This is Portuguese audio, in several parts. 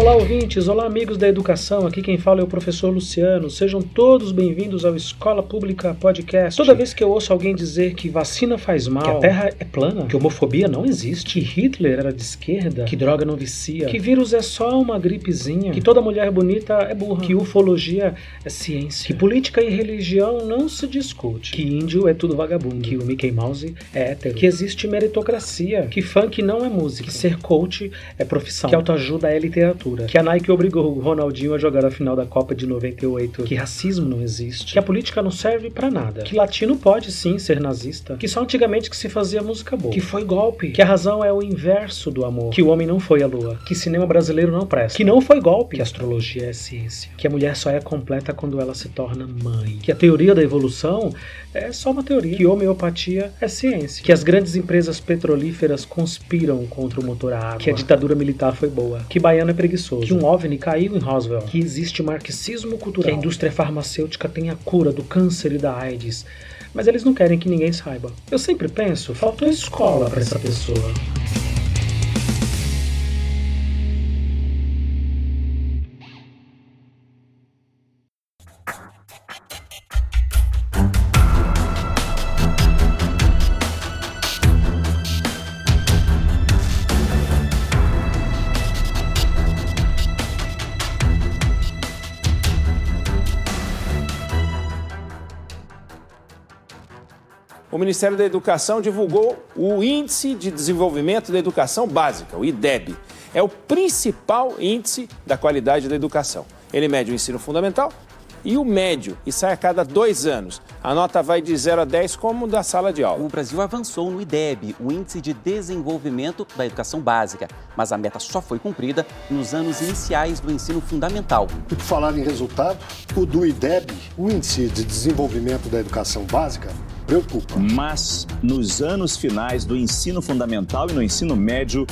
Olá, ouvintes! Olá, amigos da educação! Aqui quem fala é o professor Luciano. Sejam todos bem-vindos ao Escola Pública Podcast. Toda vez que eu ouço alguém dizer que vacina faz mal, que a Terra é plana, que homofobia não existe, que Hitler era de esquerda, que droga não vicia, que vírus é só uma gripezinha, que toda mulher bonita é burra, que ufologia é ciência, que política e religião não se discute, que índio é tudo vagabundo, que o Mickey Mouse é hétero, que existe meritocracia, que funk não é música, que ser coach é profissão, que autoajuda é literatura que a Nike obrigou o Ronaldinho a jogar a final da Copa de 98, que racismo não existe, que a política não serve para nada, que latino pode sim ser nazista, que só antigamente que se fazia música boa, que foi golpe, que a razão é o inverso do amor, que o homem não foi a lua, que cinema brasileiro não presta, que não foi golpe, que astrologia é ciência, que a mulher só é completa quando ela se torna mãe, que a teoria da evolução é só uma teoria, que homeopatia é ciência, que as grandes empresas petrolíferas conspiram contra o motor a água, que a ditadura militar foi boa, que baiano é preguiçoso, que um OVNI caiu em Roswell, que existe marxismo cultural, que a indústria farmacêutica tem a cura do câncer e da AIDS, mas eles não querem que ninguém saiba. Eu sempre penso, faltou escola para essa pessoa. Ministério da Educação divulgou o Índice de Desenvolvimento da Educação Básica, o IDEB. É o principal índice da qualidade da educação. Ele mede o ensino fundamental e o médio e sai a cada dois anos. A nota vai de 0 a 10 como da sala de aula. O Brasil avançou no IDEB, o Índice de Desenvolvimento da Educação Básica, mas a meta só foi cumprida nos anos iniciais do ensino fundamental. E por falar em resultado, o do IDEB, o Índice de Desenvolvimento da Educação Básica, preocupa. Mas nos anos finais do ensino fundamental e no ensino médio,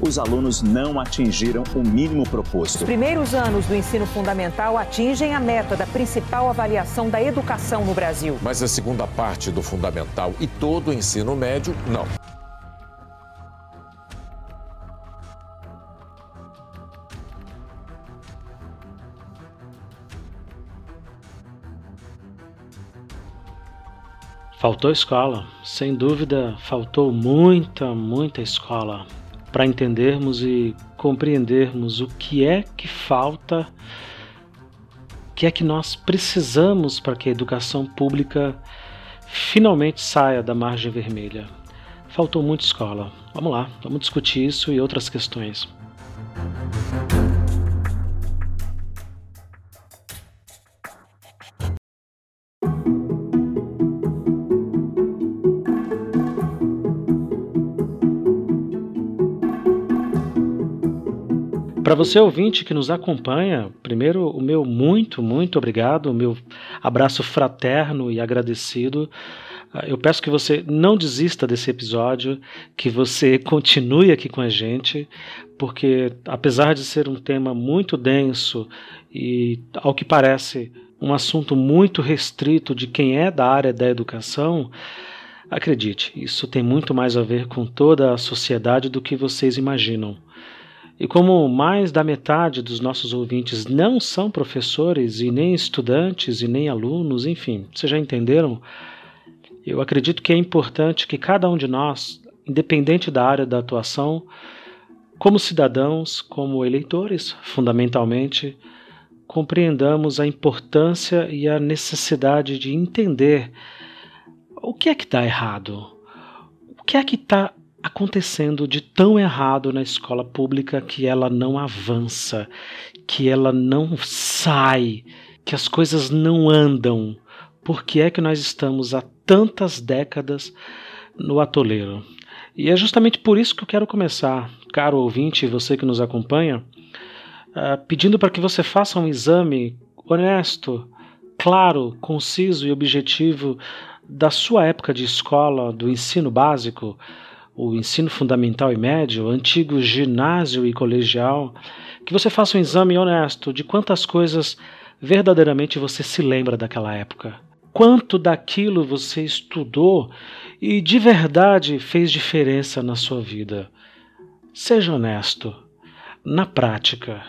os alunos não atingiram o mínimo proposto. Os primeiros anos do ensino fundamental atingem a meta da principal avaliação da educação no Brasil. Mas a segunda parte do fundamental e todo o ensino médio, não. Faltou escola, sem dúvida, faltou muita, muita escola para entendermos e compreendermos o que é que falta, o que é que nós precisamos para que a educação pública finalmente saia da margem vermelha. Faltou muita escola. Vamos lá, vamos discutir isso e outras questões. Para você ouvinte que nos acompanha, primeiro o meu muito, muito obrigado, o meu abraço fraterno e agradecido. Ah, eu peço que você não desista desse episódio, que você continue aqui com a gente, porque apesar de ser um tema muito denso e, ao que parece, um assunto muito restrito de quem é da área da educação, acredite, isso tem muito mais a ver com toda a sociedade do que vocês imaginam. E como mais da metade dos nossos ouvintes não são professores e nem estudantes e nem alunos, enfim, vocês já entenderam? Eu acredito que é importante que cada um de nós, independente da área da atuação, como cidadãos, como eleitores, fundamentalmente, compreendamos a importância e a necessidade de entender o que é que está errado, o que é que está acontecendo de tão errado na escola pública que ela não avança, que ela não sai, que as coisas não andam? Por que é que nós estamos há tantas décadas no atoleiro? E é justamente por isso que eu quero começar, caro ouvinte, você que nos acompanha, uh, pedindo para que você faça um exame honesto, claro, conciso e objetivo da sua época de escola, do ensino básico, o ensino fundamental e médio, antigo ginásio e colegial, que você faça um exame honesto de quantas coisas verdadeiramente você se lembra daquela época. Quanto daquilo você estudou e de verdade fez diferença na sua vida. Seja honesto. Na prática,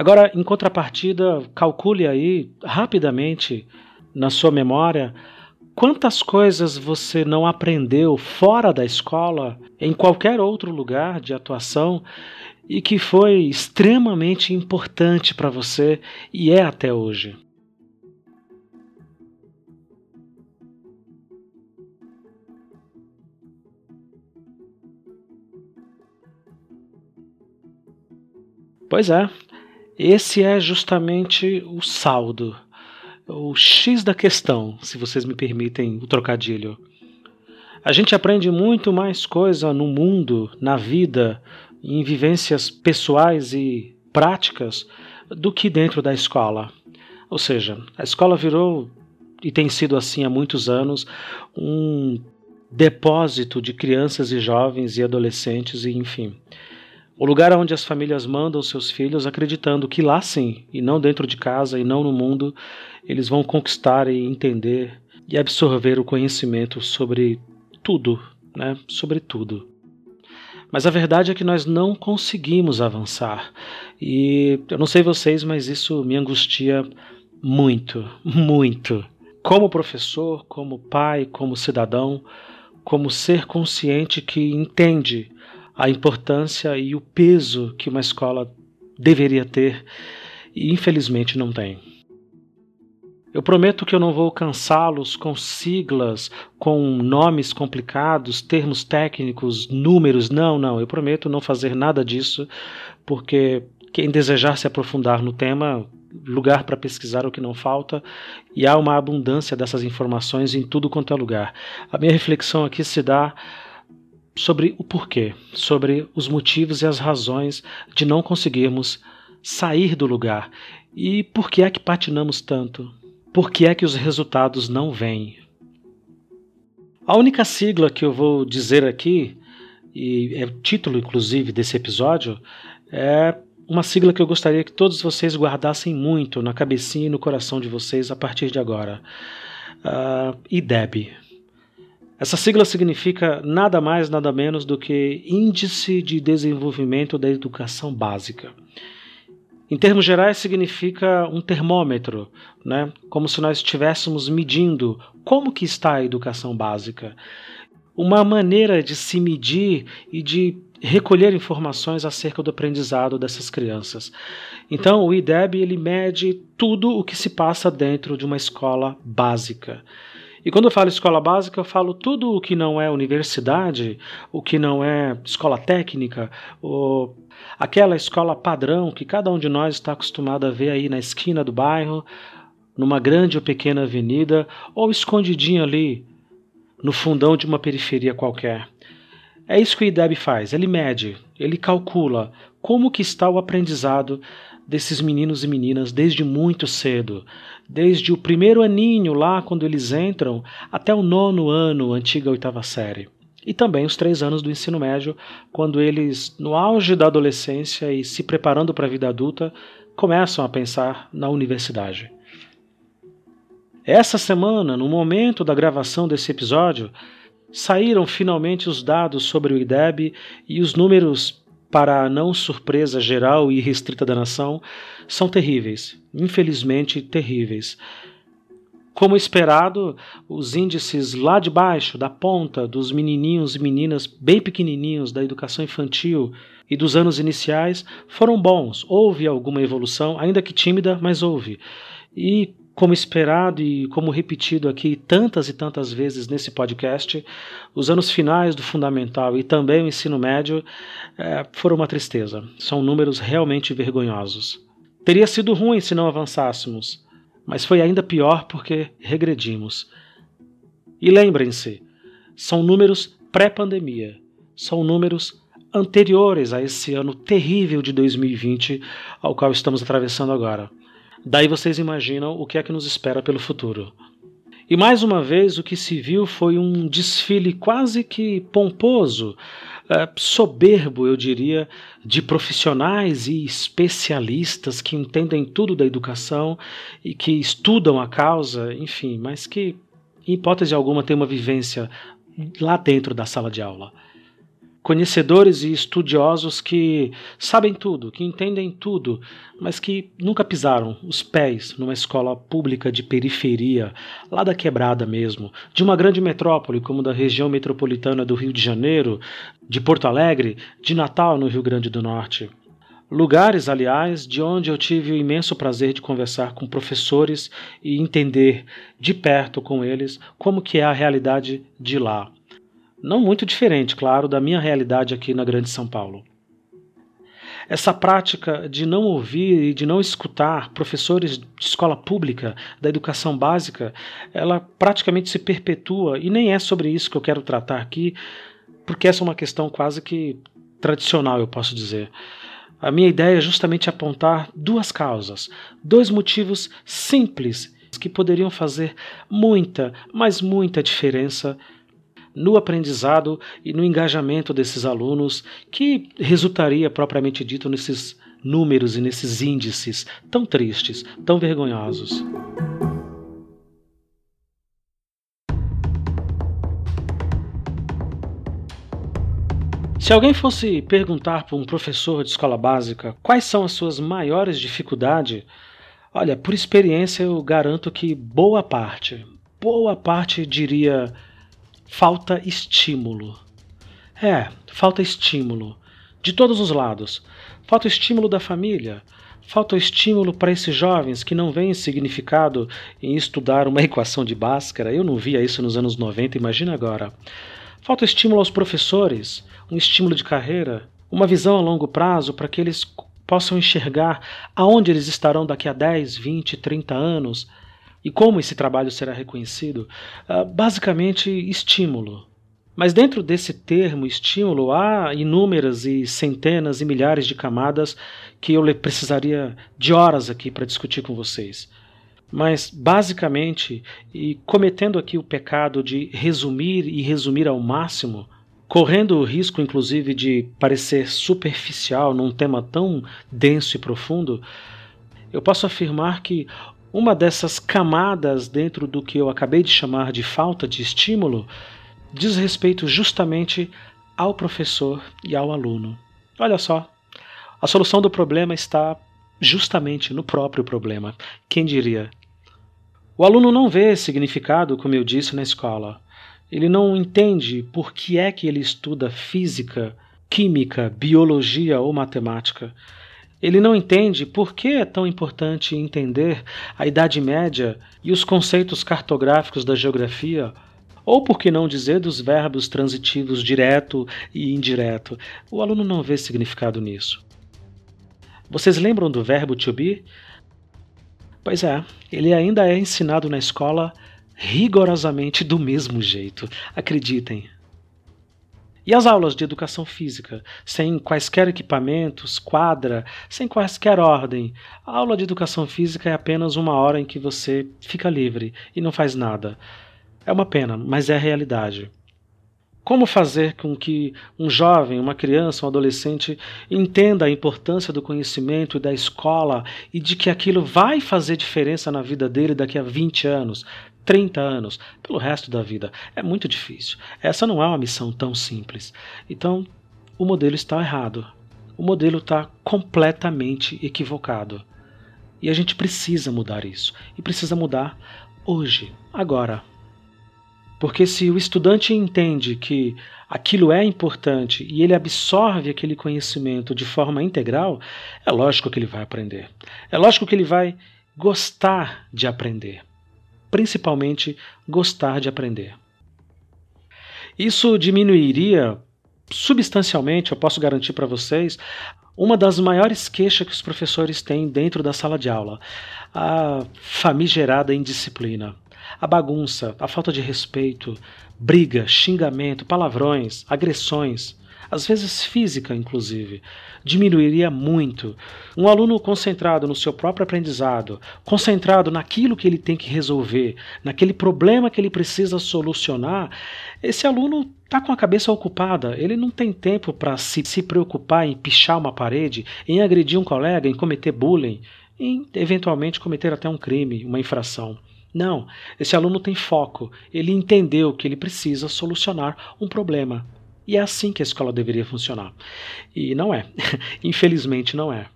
Agora, em contrapartida, calcule aí rapidamente na sua memória quantas coisas você não aprendeu fora da escola, em qualquer outro lugar de atuação, e que foi extremamente importante para você e é até hoje. Pois é, esse é justamente o saldo, o X da questão, se vocês me permitem o trocadilho. A gente aprende muito mais coisa no mundo, na vida, em vivências pessoais e práticas do que dentro da escola. Ou seja, a escola virou, e tem sido assim há muitos anos, um depósito de crianças e jovens e adolescentes, e enfim. O lugar onde as famílias mandam seus filhos acreditando que lá sim, e não dentro de casa e não no mundo, eles vão conquistar e entender e absorver o conhecimento sobre tudo, né? Sobre tudo. Mas a verdade é que nós não conseguimos avançar. E eu não sei vocês, mas isso me angustia muito, muito. Como professor, como pai, como cidadão, como ser consciente que entende a importância e o peso que uma escola deveria ter e infelizmente não tem. Eu prometo que eu não vou cansá-los com siglas, com nomes complicados, termos técnicos, números. Não, não, eu prometo não fazer nada disso, porque quem desejar se aprofundar no tema, lugar para pesquisar o que não falta, e há uma abundância dessas informações em tudo quanto é lugar. A minha reflexão aqui se dá sobre o porquê, sobre os motivos e as razões de não conseguirmos sair do lugar e por que é que patinamos tanto, por que é que os resultados não vêm. A única sigla que eu vou dizer aqui, e é o título inclusive desse episódio, é uma sigla que eu gostaria que todos vocês guardassem muito na cabecinha e no coração de vocês a partir de agora. Uh, IDEB. Essa sigla significa nada mais, nada menos do que Índice de Desenvolvimento da Educação Básica. Em termos gerais, significa um termômetro, né? como se nós estivéssemos medindo como que está a educação básica. Uma maneira de se medir e de recolher informações acerca do aprendizado dessas crianças. Então, o IDEB ele mede tudo o que se passa dentro de uma escola básica. E quando eu falo escola básica, eu falo tudo o que não é universidade, o que não é escola técnica, ou aquela escola padrão que cada um de nós está acostumado a ver aí na esquina do bairro, numa grande ou pequena avenida, ou escondidinho ali no fundão de uma periferia qualquer. É isso que o IDEB faz, ele mede, ele calcula como que está o aprendizado desses meninos e meninas desde muito cedo, desde o primeiro aninho lá quando eles entram até o nono ano, antiga oitava série. E também os três anos do ensino médio, quando eles, no auge da adolescência e se preparando para a vida adulta, começam a pensar na universidade. Essa semana, no momento da gravação desse episódio, saíram finalmente os dados sobre o IDEB e os números para a não surpresa geral e restrita da nação, são terríveis, infelizmente terríveis. Como esperado, os índices lá de baixo, da ponta, dos menininhos e meninas bem pequenininhos da educação infantil e dos anos iniciais foram bons. Houve alguma evolução, ainda que tímida, mas houve. E como esperado e como repetido aqui tantas e tantas vezes nesse podcast, os anos finais do fundamental e também o ensino médio é, foram uma tristeza. São números realmente vergonhosos. Teria sido ruim se não avançássemos, mas foi ainda pior porque regredimos. E lembrem-se, são números pré-pandemia, são números anteriores a esse ano terrível de 2020 ao qual estamos atravessando agora. Daí vocês imaginam o que é que nos espera pelo futuro. E mais uma vez o que se viu foi um desfile quase que pomposo, é, soberbo, eu diria, de profissionais e especialistas que entendem tudo da educação e que estudam a causa, enfim, mas que, em hipótese alguma, têm uma vivência lá dentro da sala de aula. Conhecedores e estudiosos que sabem tudo, que entendem tudo, mas que nunca pisaram os pés numa escola pública de periferia, lá da quebrada mesmo, de uma grande metrópole como da região metropolitana do Rio de Janeiro, de Porto Alegre, de Natal, no Rio Grande do Norte. Lugares, aliás, de onde eu tive o imenso prazer de conversar com professores e entender de perto com eles como que é a realidade de lá não muito diferente, claro, da minha realidade aqui na Grande São Paulo. Essa prática de não ouvir e de não escutar professores de escola pública, da educação básica, ela praticamente se perpetua, e nem é sobre isso que eu quero tratar aqui, porque essa é uma questão quase que tradicional, eu posso dizer. A minha ideia é justamente apontar duas causas, dois motivos simples que poderiam fazer muita, mas muita diferença no aprendizado e no engajamento desses alunos, que resultaria propriamente dito nesses números e nesses índices tão tristes, tão vergonhosos. Se alguém fosse perguntar para um professor de escola básica quais são as suas maiores dificuldades, olha, por experiência eu garanto que boa parte, boa parte diria falta estímulo. É, falta estímulo. De todos os lados. Falta estímulo da família. Falta estímulo para esses jovens que não veem significado em estudar uma equação de Bhaskara. Eu não via isso nos anos 90, imagina agora. Falta estímulo aos professores, um estímulo de carreira, uma visão a longo prazo para que eles possam enxergar aonde eles estarão daqui a 10, 20, 30 anos, e como esse trabalho será reconhecido? Uh, basicamente, estímulo. Mas dentro desse termo estímulo há inúmeras e centenas e milhares de camadas que eu precisaria de horas aqui para discutir com vocês. Mas, basicamente, e cometendo aqui o pecado de resumir e resumir ao máximo, correndo o risco, inclusive, de parecer superficial num tema tão denso e profundo, eu posso afirmar que uma dessas camadas dentro do que eu acabei de chamar de falta de estímulo diz respeito justamente ao professor e ao aluno. Olha só, a solução do problema está justamente no próprio problema. Quem diria? O aluno não vê significado, como eu disse, na escola. Ele não entende por que é que ele estuda física, química, biologia ou matemática. Ele não entende por que é tão importante entender a Idade Média e os conceitos cartográficos da geografia, ou por que não dizer dos verbos transitivos direto e indireto. O aluno não vê significado nisso. Vocês lembram do verbo to be? Pois é, ele ainda é ensinado na escola rigorosamente do mesmo jeito. Acreditem, e as aulas de educação física, sem quaisquer equipamentos, quadra, sem quaisquer ordem. A aula de educação física é apenas uma hora em que você fica livre e não faz nada. É uma pena, mas é a realidade. Como fazer com que um jovem, uma criança, um adolescente entenda a importância do conhecimento e da escola e de que aquilo vai fazer diferença na vida dele daqui a 20 anos, 30 anos, pelo resto da vida. É muito difícil. Essa não é uma missão tão simples. Então, o modelo está errado. O modelo está completamente equivocado. E a gente precisa mudar isso. E precisa mudar hoje, agora. Porque se o estudante entende que aquilo é importante e ele absorve aquele conhecimento de forma integral, é lógico que ele vai aprender. É lógico que ele vai gostar de aprender principalmente gostar de aprender. Isso diminuiria substancialmente, eu posso garantir para vocês, uma das maiores queixas que os professores têm dentro da sala de aula: a famigerada indisciplina, a bagunça, a falta de respeito, briga, xingamento, palavrões, agressões às vezes física inclusive, diminuiria muito. Um aluno concentrado no seu próprio aprendizado, concentrado naquilo que ele tem que resolver, naquele problema que ele precisa solucionar, esse aluno está com a cabeça ocupada, ele não tem tempo para se, se preocupar em pichar uma parede, em agredir um colega, em cometer bullying, em eventualmente cometer até um crime, uma infração. Não, esse aluno tem foco, ele entendeu que ele precisa solucionar um problema E é assim que a escola deveria funcionar. E não é. Infelizmente não é.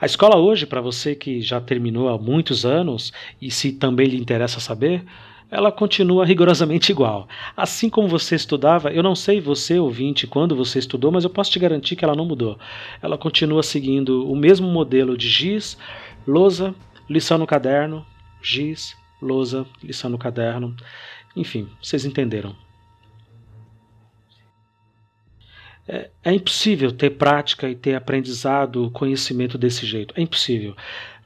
A escola hoje, para você que já terminou há muitos anos e se também lhe interessa saber, ela continua rigorosamente igual. Assim como você estudava, eu não sei você, ouvinte, quando você estudou, mas eu posso te garantir que ela não mudou. Ela continua seguindo o mesmo modelo de giz, lousa, lição no caderno, giz, lousa, lição no caderno. Enfim, vocês entenderam. É, é, impossível ter prática e ter aprendizado, conhecimento desse jeito. É impossível.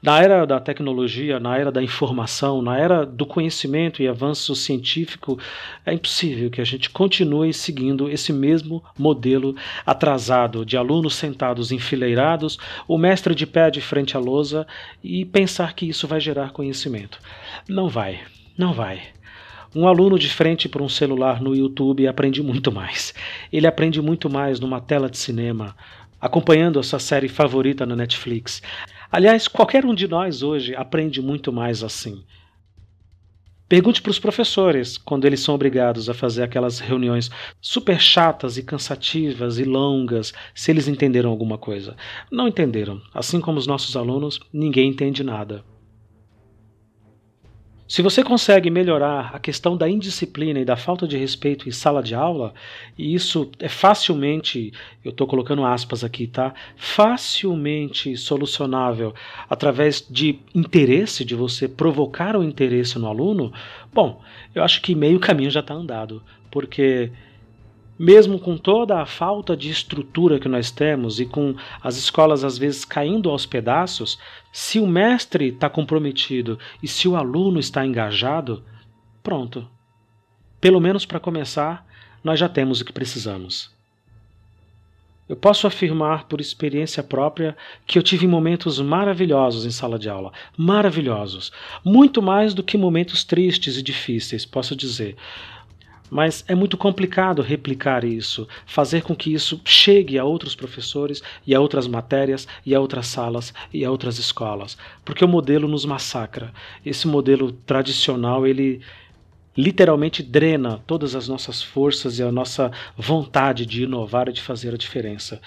Na era da tecnologia, na era da informação, na era do conhecimento e avanço científico, é impossível que a gente continue seguindo esse mesmo modelo atrasado de alunos sentados enfileirados, o mestre de pé de frente à lousa e pensar que isso vai gerar conhecimento. Não vai, não vai. Um aluno de frente para um celular no YouTube aprende muito mais. Ele aprende muito mais numa tela de cinema, acompanhando a sua série favorita na Netflix. Aliás, qualquer um de nós hoje aprende muito mais assim. Pergunte para os professores, quando eles são obrigados a fazer aquelas reuniões super chatas e cansativas e longas, se eles entenderam alguma coisa. Não entenderam. Assim como os nossos alunos, ninguém entende nada. Se você consegue melhorar a questão da indisciplina e da falta de respeito em sala de aula, e isso é facilmente, eu estou colocando aspas aqui, tá? Facilmente solucionável através de interesse, de você provocar o interesse no aluno, bom, eu acho que meio caminho já está andado, porque mesmo com toda a falta de estrutura que nós temos e com as escolas às vezes caindo aos pedaços, se o mestre está comprometido e se o aluno está engajado, pronto. Pelo menos para começar, nós já temos o que precisamos. Eu posso afirmar por experiência própria que eu tive momentos maravilhosos em sala de aula, maravilhosos, muito mais do que momentos tristes e difíceis, posso dizer. Mas é muito complicado replicar isso, fazer com que isso chegue a outros professores e a outras matérias e a outras salas e a outras escolas, porque o modelo nos massacra. Esse modelo tradicional, ele literalmente drena todas as nossas forças e a nossa vontade de inovar e de fazer a diferença.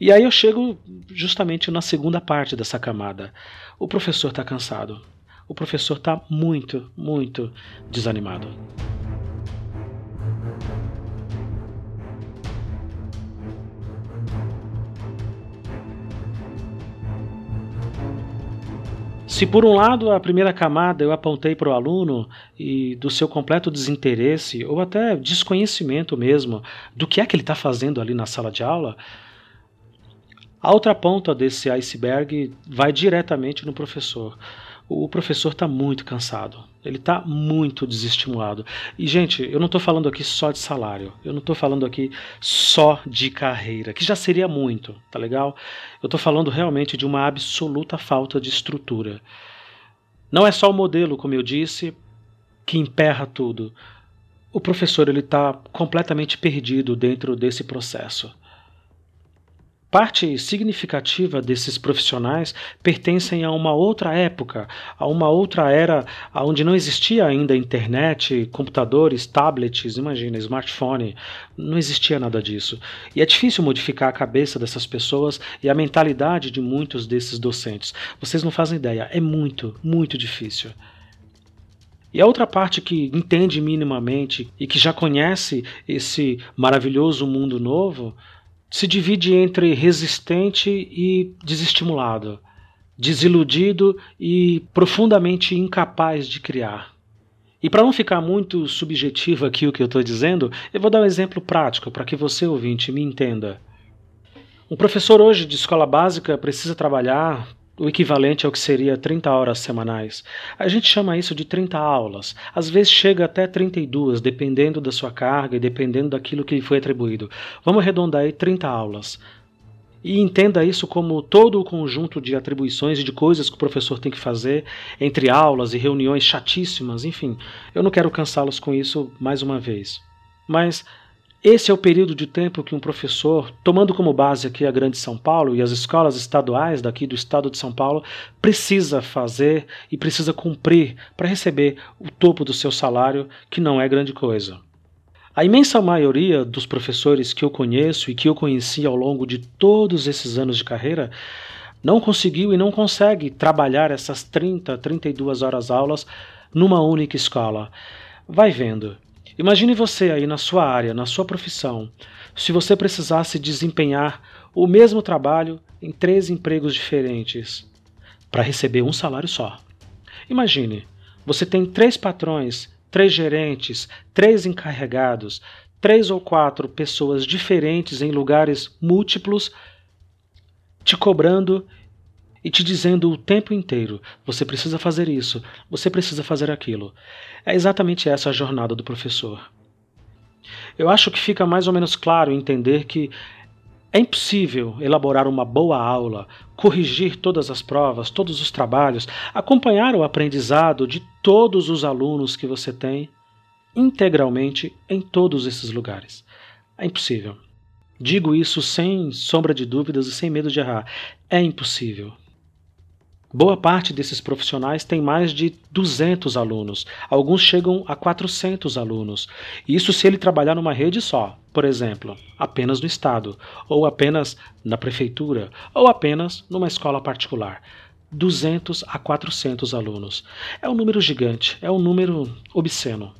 E aí eu chego justamente na segunda parte dessa camada. O professor está cansado. O professor está muito, muito desanimado. Se por um lado a primeira camada eu apontei para o aluno e do seu completo desinteresse ou até desconhecimento mesmo do que é que ele está fazendo ali na sala de aula, a outra ponta desse iceberg vai diretamente no professor. O professor está muito cansado, ele está muito desestimulado. E, gente, eu não estou falando aqui só de salário, eu não estou falando aqui só de carreira, que já seria muito, tá legal? Eu estou falando realmente de uma absoluta falta de estrutura. Não é só o modelo, como eu disse, que emperra tudo. O professor ele está completamente perdido dentro desse processo. Parte significativa desses profissionais pertencem a uma outra época, a uma outra era onde não existia ainda internet, computadores, tablets, imagina, smartphone, não existia nada disso. E é difícil modificar a cabeça dessas pessoas e a mentalidade de muitos desses docentes. Vocês não fazem ideia, é muito, muito difícil. E a outra parte que entende minimamente e que já conhece esse maravilhoso mundo novo se divide entre resistente e desestimulado, desiludido e profundamente incapaz de criar. E para não ficar muito subjetivo aqui o que eu estou dizendo, eu vou dar um exemplo prático para que você, ouvinte, me entenda. Um professor hoje de escola básica precisa trabalhar o equivalente ao que seria 30 horas semanais. A gente chama isso de 30 aulas. Às vezes chega até 32, dependendo da sua carga e dependendo daquilo que lhe foi atribuído. Vamos arredondar aí 30 aulas. E entenda isso como todo o conjunto de atribuições e de coisas que o professor tem que fazer entre aulas e reuniões chatíssimas, enfim. Eu não quero cansá-los com isso mais uma vez. Mas esse é o período de tempo que um professor, tomando como base aqui a Grande São Paulo e as escolas estaduais daqui do estado de São Paulo, precisa fazer e precisa cumprir para receber o topo do seu salário, que não é grande coisa. A imensa maioria dos professores que eu conheço e que eu conheci ao longo de todos esses anos de carreira não conseguiu e não consegue trabalhar essas 30, 32 horas aulas numa única escola. Vai vendo. Imagine você aí na sua área, na sua profissão, se você precisasse desempenhar o mesmo trabalho em três empregos diferentes para receber um salário só. Imagine, você tem três patrões, três gerentes, três encarregados, três ou quatro pessoas diferentes em lugares múltiplos te cobrando e te dizendo o tempo inteiro: você precisa fazer isso, você precisa fazer aquilo. É exatamente essa a jornada do professor. Eu acho que fica mais ou menos claro entender que é impossível elaborar uma boa aula, corrigir todas as provas, todos os trabalhos, acompanhar o aprendizado de todos os alunos que você tem integralmente em todos esses lugares. É impossível. Digo isso sem sombra de dúvidas e sem medo de errar. É impossível. Boa parte desses profissionais tem mais de 200 alunos, alguns chegam a 400 alunos. Isso se ele trabalhar numa rede só, por exemplo, apenas no estado, ou apenas na prefeitura, ou apenas numa escola particular. 200 a 400 alunos. É um número gigante, é um número obsceno.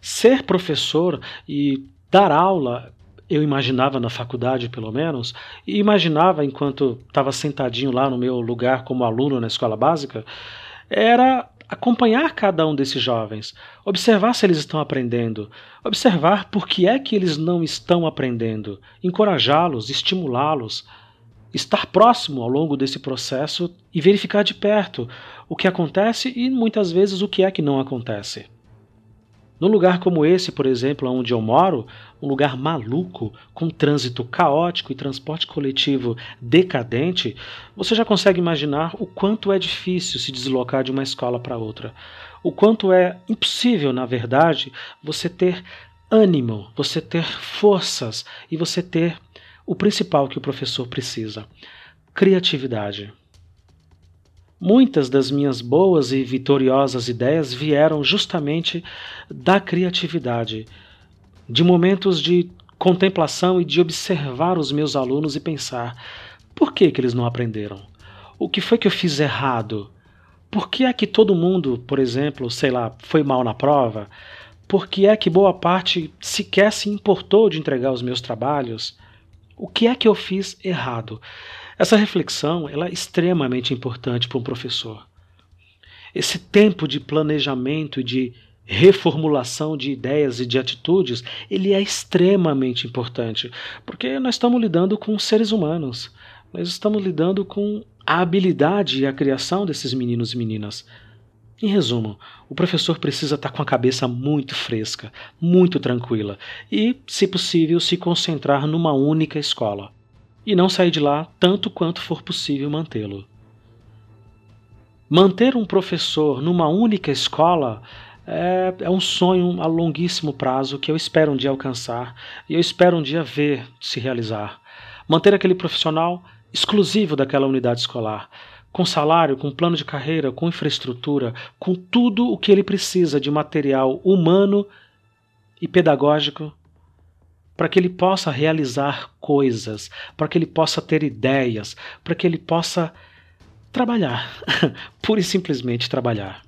Ser professor e dar aula eu imaginava na faculdade, pelo menos, e imaginava enquanto estava sentadinho lá no meu lugar como aluno na escola básica, era acompanhar cada um desses jovens, observar se eles estão aprendendo, observar por que é que eles não estão aprendendo, encorajá-los, estimulá-los, estar próximo ao longo desse processo e verificar de perto o que acontece e muitas vezes o que é que não acontece. Num lugar como esse, por exemplo, onde eu moro, um lugar maluco, com trânsito caótico e transporte coletivo decadente, você já consegue imaginar o quanto é difícil se deslocar de uma escola para outra. O quanto é impossível, na verdade, você ter ânimo, você ter forças e você ter o principal que o professor precisa: criatividade. Muitas das minhas boas e vitoriosas ideias vieram justamente da criatividade, de momentos de contemplação e de observar os meus alunos e pensar: por que, que eles não aprenderam? O que foi que eu fiz errado? Por que é que todo mundo, por exemplo, sei lá, foi mal na prova? Por que é que boa parte sequer se importou de entregar os meus trabalhos? O que é que eu fiz errado? Essa reflexão ela é extremamente importante para um professor. Esse tempo de planejamento e de reformulação de ideias e de atitudes, ele é extremamente importante, porque nós estamos lidando com seres humanos. Nós estamos lidando com a habilidade e a criação desses meninos e meninas. Em resumo, o professor precisa estar com a cabeça muito fresca, muito tranquila e, se possível, se concentrar numa única escola e não sair de lá tanto quanto for possível mantê-lo. Manter um professor numa única escola é, é, um sonho a longuíssimo prazo que eu espero um dia alcançar e eu espero um dia ver se realizar. Manter aquele profissional exclusivo daquela unidade escolar, com salário, com plano de carreira, com infraestrutura, com tudo o que ele precisa de material humano e pedagógico para que ele possa realizar coisas, para que ele possa ter ideias, para que ele possa trabalhar, pura e simplesmente trabalhar.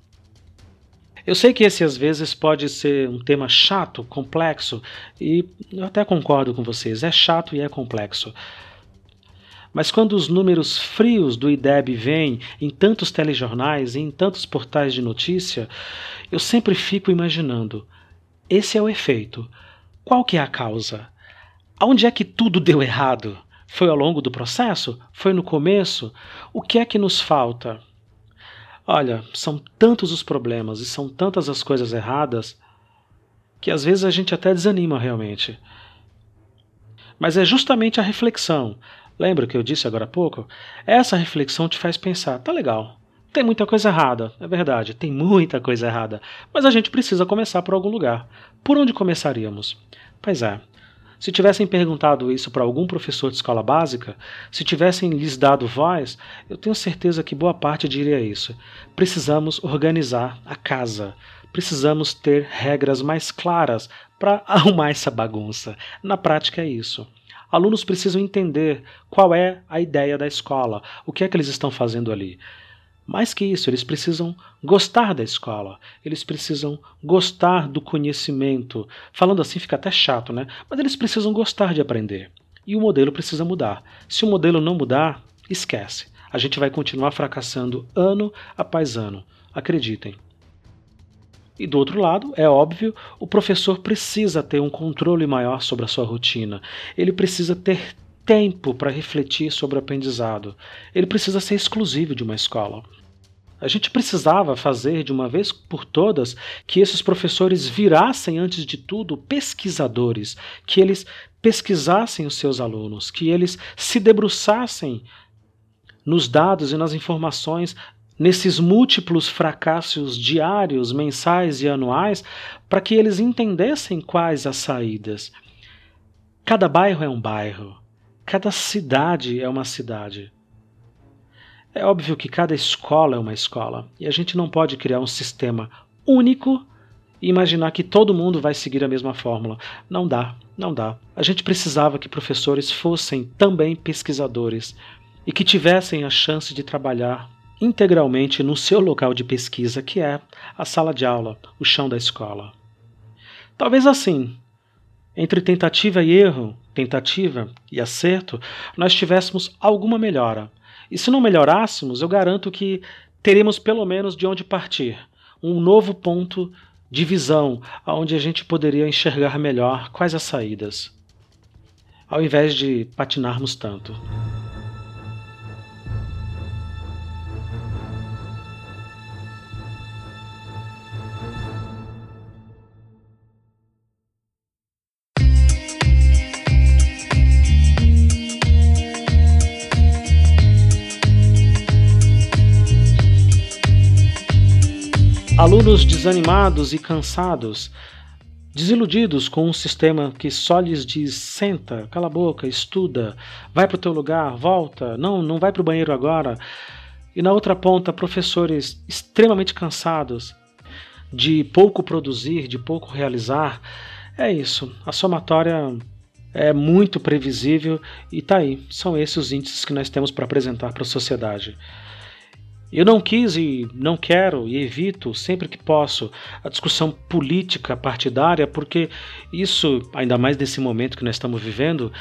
Eu sei que esse às vezes pode ser um tema chato, complexo, e eu até concordo com vocês, é chato e é complexo. Mas quando os números frios do IDEB vêm em tantos telejornais e em tantos portais de notícia, eu sempre fico imaginando: esse é o efeito. Qual que é a causa? Aonde é que tudo deu errado? Foi ao longo do processo? Foi no começo? O que é que nos falta? Olha, são tantos os problemas e são tantas as coisas erradas que às vezes a gente até desanima realmente. Mas é justamente a reflexão. Lembra que eu disse agora há pouco? Essa reflexão te faz pensar: tá legal, tem muita coisa errada, é verdade, tem muita coisa errada, mas a gente precisa começar por algum lugar. Por onde começaríamos? Pois é. Se tivessem perguntado isso para algum professor de escola básica, se tivessem lhes dado voz, eu tenho certeza que boa parte diria isso. Precisamos organizar a casa. precisamos ter regras mais claras para arrumar essa bagunça. Na prática é isso. Alunos precisam entender qual é a ideia da escola, o que é que eles estão fazendo ali. Mais que isso, eles precisam gostar da escola, eles precisam gostar do conhecimento. Falando assim fica até chato, né? Mas eles precisam gostar de aprender. E o modelo precisa mudar. Se o modelo não mudar, esquece. A gente vai continuar fracassando ano após ano. Acreditem. E do outro lado, é óbvio, o professor precisa ter um controle maior sobre a sua rotina. Ele precisa ter tempo para refletir sobre o aprendizado. Ele precisa ser exclusivo de uma escola. A gente precisava fazer de uma vez por todas que esses professores virassem, antes de tudo, pesquisadores, que eles pesquisassem os seus alunos, que eles se debruçassem nos dados e nas informações nesses múltiplos fracassos diários, mensais e anuais, para que eles entendessem quais as saídas. Cada bairro é um bairro, cada cidade é uma cidade. É óbvio que cada escola é uma escola, e a gente não pode criar um sistema único e imaginar que todo mundo vai seguir a mesma fórmula. Não dá, não dá. A gente precisava que professores fossem também pesquisadores e que tivessem a chance de trabalhar integralmente no seu local de pesquisa, que é a sala de aula, o chão da escola. Talvez assim, entre tentativa e erro, tentativa e acerto, nós tivéssemos alguma melhora. E se não melhorássemos, eu garanto que teremos pelo menos de onde partir um novo ponto de visão, onde a gente poderia enxergar melhor quais as saídas, ao invés de patinarmos tanto. Alunos desanimados e cansados, desiludidos com um sistema que só lhes diz senta, cala a boca, estuda, vai para o teu lugar, volta, não, não vai para o banheiro agora. E na outra ponta, professores extremamente cansados de pouco produzir, de pouco realizar. É isso, a somatória é muito previsível e tá aí. São esses os índices que nós temos para apresentar para a sociedade. Eu não quis e não quero e evito sempre que posso a discussão política partidária, porque isso, ainda mais nesse momento que nós estamos vivendo,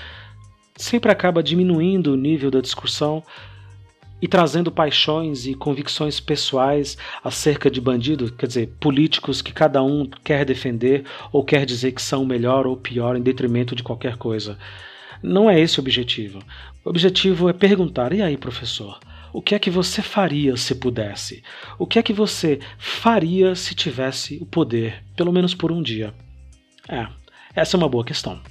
sempre acaba diminuindo o nível da discussão e trazendo paixões e convicções pessoais acerca de bandidos, quer dizer, políticos que cada um quer defender ou quer dizer que são melhor ou pior em detrimento de qualquer coisa. Não é esse o objetivo. O objetivo é perguntar: e aí, professor? O que é que você faria se pudesse? O que é que você faria se tivesse o poder, pelo menos por um dia? É, essa é uma boa questão.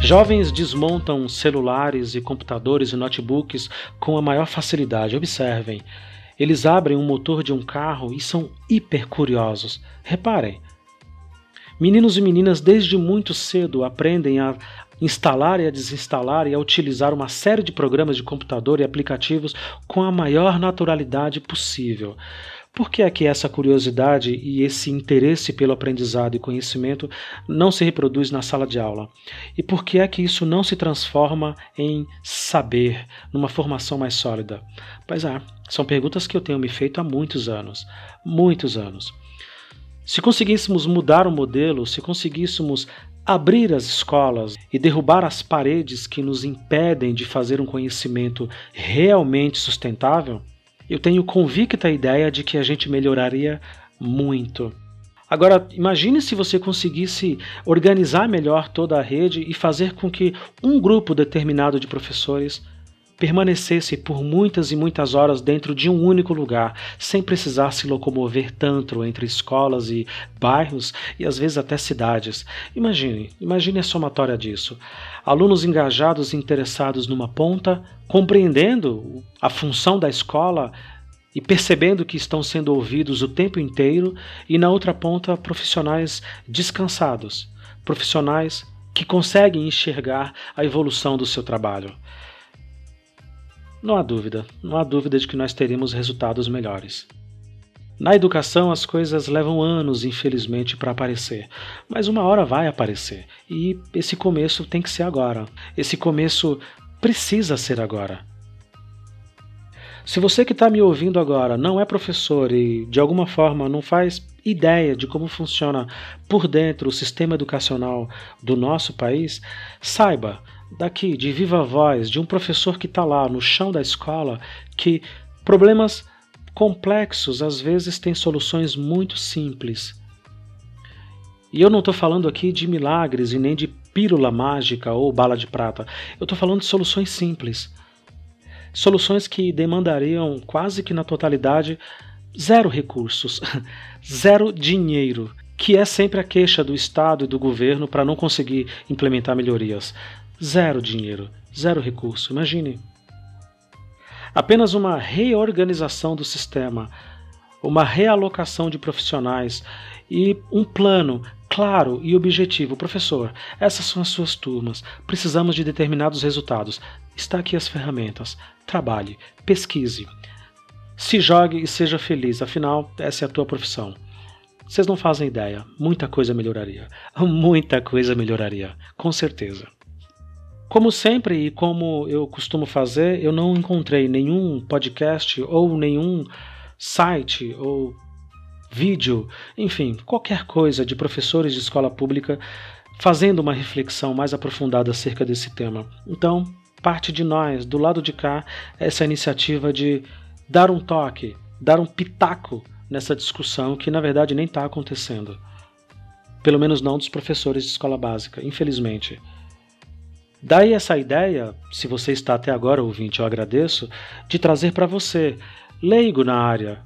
Jovens desmontam celulares e computadores e notebooks com a maior facilidade. Observem, eles abrem um motor de um carro e são hiper curiosos. Reparem. Meninos e meninas desde muito cedo aprendem a instalar e a desinstalar e a utilizar uma série de programas de computador e aplicativos com a maior naturalidade possível. Por que é que essa curiosidade e esse interesse pelo aprendizado e conhecimento não se reproduz na sala de aula? E por que é que isso não se transforma em saber, numa formação mais sólida? Pois é, são perguntas que eu tenho me feito há muitos anos. Muitos anos. Se conseguíssemos mudar o modelo, se conseguíssemos abrir as escolas e derrubar as paredes que nos impedem de fazer um conhecimento realmente sustentável, eu tenho convicta ideia de que a gente melhoraria muito. Agora, imagine se você conseguisse organizar melhor toda a rede e fazer com que um grupo determinado de professores permanecesse por muitas e muitas horas dentro de um único lugar, sem precisar se locomover tanto entre escolas e bairros e às vezes até cidades. Imagine, imagine a somatória disso. Alunos engajados e interessados numa ponta, compreendendo a função da escola e percebendo que estão sendo ouvidos o tempo inteiro, e na outra ponta, profissionais descansados, profissionais que conseguem enxergar a evolução do seu trabalho. Não há dúvida, não há dúvida de que nós teremos resultados melhores. Na educação, as coisas levam anos, infelizmente, para aparecer, mas uma hora vai aparecer e esse começo tem que ser agora. Esse começo precisa ser agora. Se você que está me ouvindo agora não é professor e de alguma forma não faz ideia de como funciona por dentro o sistema educacional do nosso país, saiba daqui de viva voz de um professor que está lá no chão da escola que problemas complexos às vezes têm soluções muito simples. E eu não estou falando aqui de milagres e nem de pílula mágica ou bala de prata. Eu estou falando de soluções simples. Soluções que demandariam quase que na totalidade zero recursos, zero dinheiro, que é sempre a queixa do Estado e do governo para não conseguir implementar melhorias. Zero dinheiro, zero recurso. Imagine apenas uma reorganização do sistema, uma realocação de profissionais e um plano claro e objetivo. Professor, essas são as suas turmas. Precisamos de determinados resultados. Está aqui as ferramentas. Trabalhe, pesquise. Se jogue e seja feliz, afinal, essa é a tua profissão. Vocês não fazem ideia, muita coisa melhoraria. Muita coisa melhoraria, com certeza. Como sempre e como eu costumo fazer, eu não encontrei nenhum podcast ou nenhum site ou vídeo, enfim, qualquer coisa de professores de escola pública fazendo uma reflexão mais aprofundada acerca desse tema. Então, parte de nós, do lado de cá, essa iniciativa de dar um toque, dar um pitaco nessa discussão que na verdade nem está acontecendo. Pelo menos não dos professores de escola básica, infelizmente. Daí essa ideia, se você está até agora ouvinte, eu agradeço, de trazer para você, leigo na área,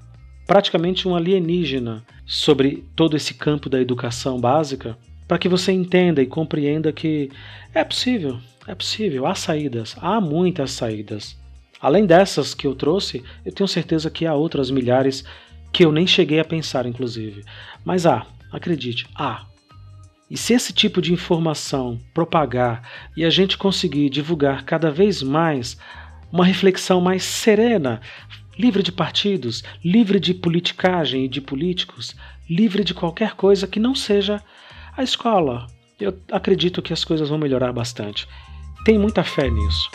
praticamente um alienígena sobre todo esse campo da educação básica, para que você entenda e compreenda que é possível, é possível, há saídas, há muitas saídas. Além dessas que eu trouxe, eu tenho certeza que há outras milhares que eu nem cheguei a pensar, inclusive. Mas há, acredite, há. E se esse tipo de informação propagar e a gente conseguir divulgar cada vez mais uma reflexão mais serena, livre de partidos, livre de politicagem e de políticos, livre de qualquer coisa que não seja a escola, eu acredito que as coisas vão melhorar bastante. Tenho muita fé nisso.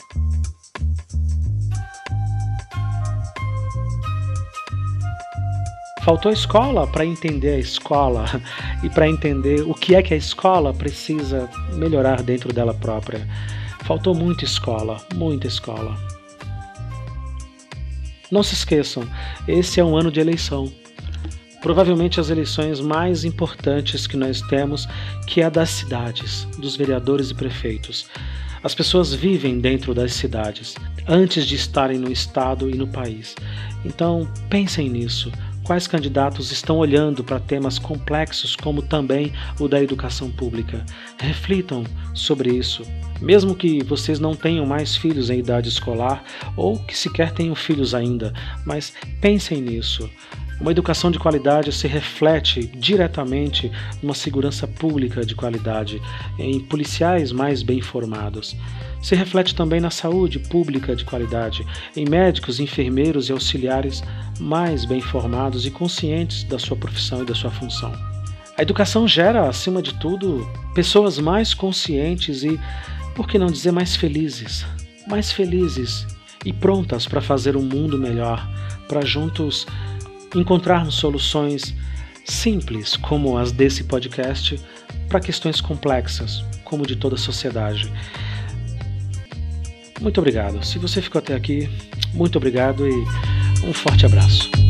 Faltou escola para entender a escola e para entender o que é que a escola precisa melhorar dentro dela própria. Faltou muita escola, muita escola. Não se esqueçam, esse é um ano de eleição. Provavelmente as eleições mais importantes que nós temos, que é a das cidades, dos vereadores e prefeitos. As pessoas vivem dentro das cidades antes de estarem no estado e no país. Então, pensem nisso quais candidatos estão olhando para temas complexos como também o da educação pública. Reflitam sobre isso. Mesmo que vocês não tenham mais filhos em idade escolar ou que sequer tenham filhos ainda, mas pensem nisso. Uma educação de qualidade se reflete diretamente numa segurança pública de qualidade, em policiais mais bem formados. Se reflete também na saúde pública de qualidade, em médicos, enfermeiros e auxiliares mais bem formados e conscientes da sua profissão e da sua função. A educação gera, acima de tudo, pessoas mais conscientes e, por que não dizer, mais felizes. Mais felizes e prontas para fazer um mundo melhor, para juntos encontrarmos soluções simples, como as desse podcast, para questões complexas, como de toda a sociedade. Muito obrigado. Se você ficou até aqui, muito obrigado e um forte abraço.